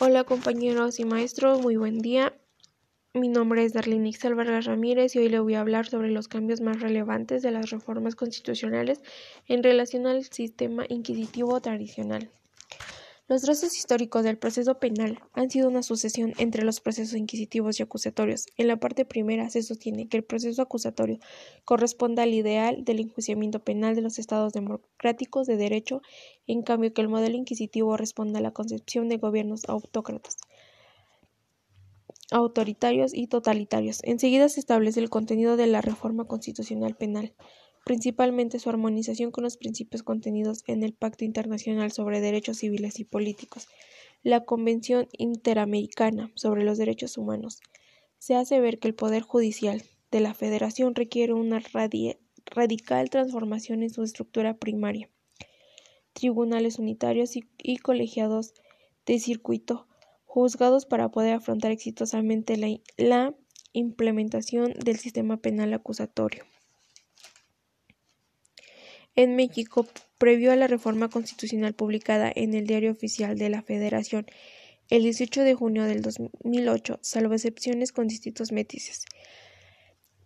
Hola compañeros y maestros, muy buen día. Mi nombre es Darlene Ixel Vargas Ramírez y hoy le voy a hablar sobre los cambios más relevantes de las reformas constitucionales en relación al sistema inquisitivo tradicional. Los trazos históricos del proceso penal han sido una sucesión entre los procesos inquisitivos y acusatorios. En la parte primera se sostiene que el proceso acusatorio corresponde al ideal del enjuiciamiento penal de los estados democráticos de derecho, en cambio que el modelo inquisitivo responde a la concepción de gobiernos autócratas autoritarios y totalitarios. Enseguida se establece el contenido de la reforma constitucional penal principalmente su armonización con los principios contenidos en el Pacto Internacional sobre Derechos Civiles y Políticos, la Convención Interamericana sobre los Derechos Humanos. Se hace ver que el Poder Judicial de la Federación requiere una radical transformación en su estructura primaria. Tribunales unitarios y, colegiados de circuito, juzgados para poder afrontar exitosamente la implementación del sistema penal acusatorio. En México, previo a la reforma constitucional publicada en el Diario Oficial de la Federación el 18 de junio del 2008, salvo excepciones con distintos métices.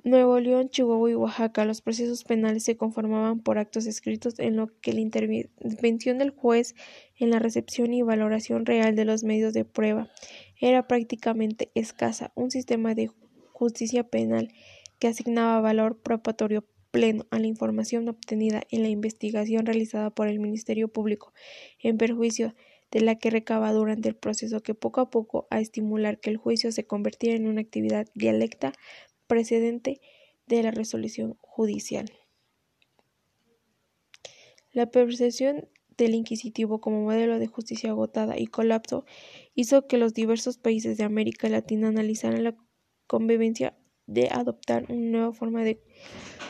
Nuevo León, Chihuahua y Oaxaca, los procesos penales se conformaban por actos escritos en lo que la intervención del juez en la recepción y valoración real de los medios de prueba era prácticamente escasa. Un sistema de justicia penal que asignaba valor probatorio pleno a la información obtenida en la investigación realizada por el Ministerio Público en perjuicio de la que recaba durante el proceso que poco a poco a estimular que el juicio se convirtiera en una actividad dialecta precedente de la resolución judicial. La percepción del inquisitivo como modelo de justicia agotada y colapso hizo que los diversos países de América Latina analizaran la convivencia de adoptar una nueva forma de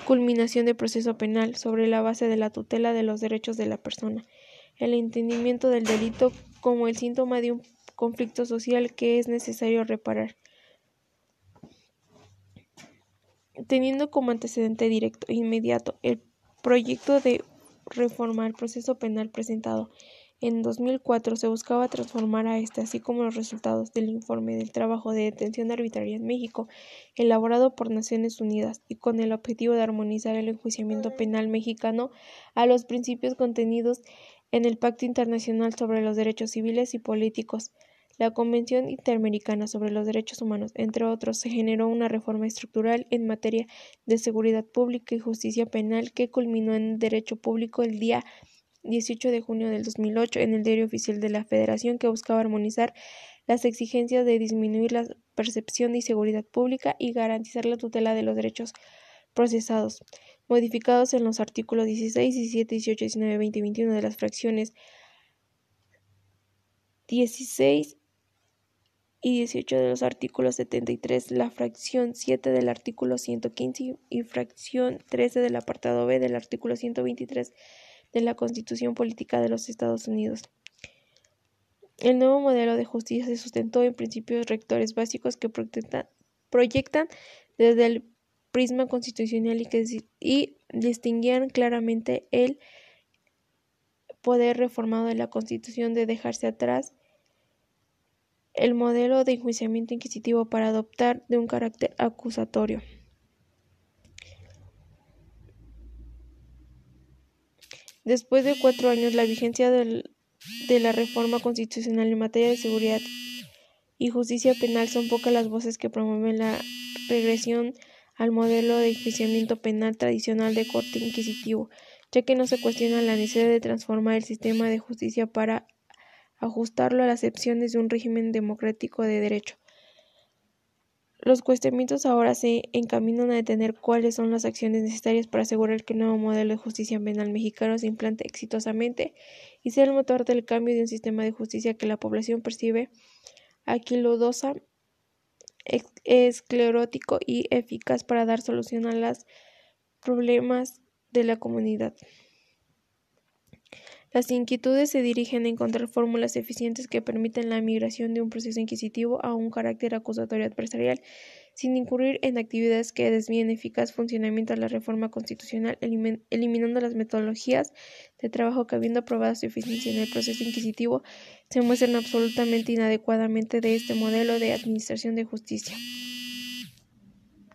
culminación del proceso penal sobre la base de la tutela de los derechos de la persona, el entendimiento del delito como el síntoma de un conflicto social que es necesario reparar. Teniendo como antecedente directo e inmediato el proyecto de reforma al proceso penal presentado en 2004 se buscaba transformar a este, así como los resultados del informe del trabajo de detención arbitraria en México, elaborado por Naciones Unidas, y con el objetivo de armonizar el enjuiciamiento penal mexicano a los principios contenidos en el Pacto Internacional sobre los Derechos Civiles y Políticos, la Convención Interamericana sobre los Derechos Humanos, entre otros, se generó una reforma estructural en materia de seguridad pública y justicia penal que culminó en derecho público el día 18 de junio del 2008 en el Diario Oficial de la Federación que buscaba armonizar las exigencias de disminuir la percepción de inseguridad pública y garantizar la tutela de los derechos procesados, modificados en los artículos 16, 17, 18, 19, 20 y 21 de las fracciones 16 y 18 de los artículos 73, la fracción 7 del artículo 115 y fracción 13 del apartado B del artículo 123 de la Constitución Política de los Estados Unidos. El nuevo modelo de justicia se sustentó en principios rectores básicos que proyectan desde el prisma constitucional y que y distinguían claramente el poder reformado de la Constitución de dejarse atrás el modelo de enjuiciamiento inquisitivo para adoptar de un carácter acusatorio. Después de cuatro años, la vigencia de la reforma constitucional en materia de seguridad y justicia penal son pocas las voces que promueven la regresión al modelo de enjuiciamiento penal tradicional de corte inquisitivo, ya que no se cuestiona la necesidad de transformar el sistema de justicia para ajustarlo a las excepciones de un régimen democrático de derecho. Los cuestionamientos ahora se encaminan a detener cuáles son las acciones necesarias para asegurar que el nuevo modelo de justicia penal mexicano se implante exitosamente y sea el motor del cambio de un sistema de justicia que la población percibe aquilodosa, esclerótico y eficaz para dar solución a los problemas de la comunidad. Las inquietudes se dirigen a encontrar fórmulas eficientes que permitan la migración de un proceso inquisitivo a un carácter acusatorio adversarial, sin incurrir en actividades que desvíen eficaz funcionamiento de la reforma constitucional, eliminando las metodologías de trabajo que, habiendo probado su eficiencia en el proceso inquisitivo, se muestran absolutamente inadecuadamente de este modelo de administración de justicia.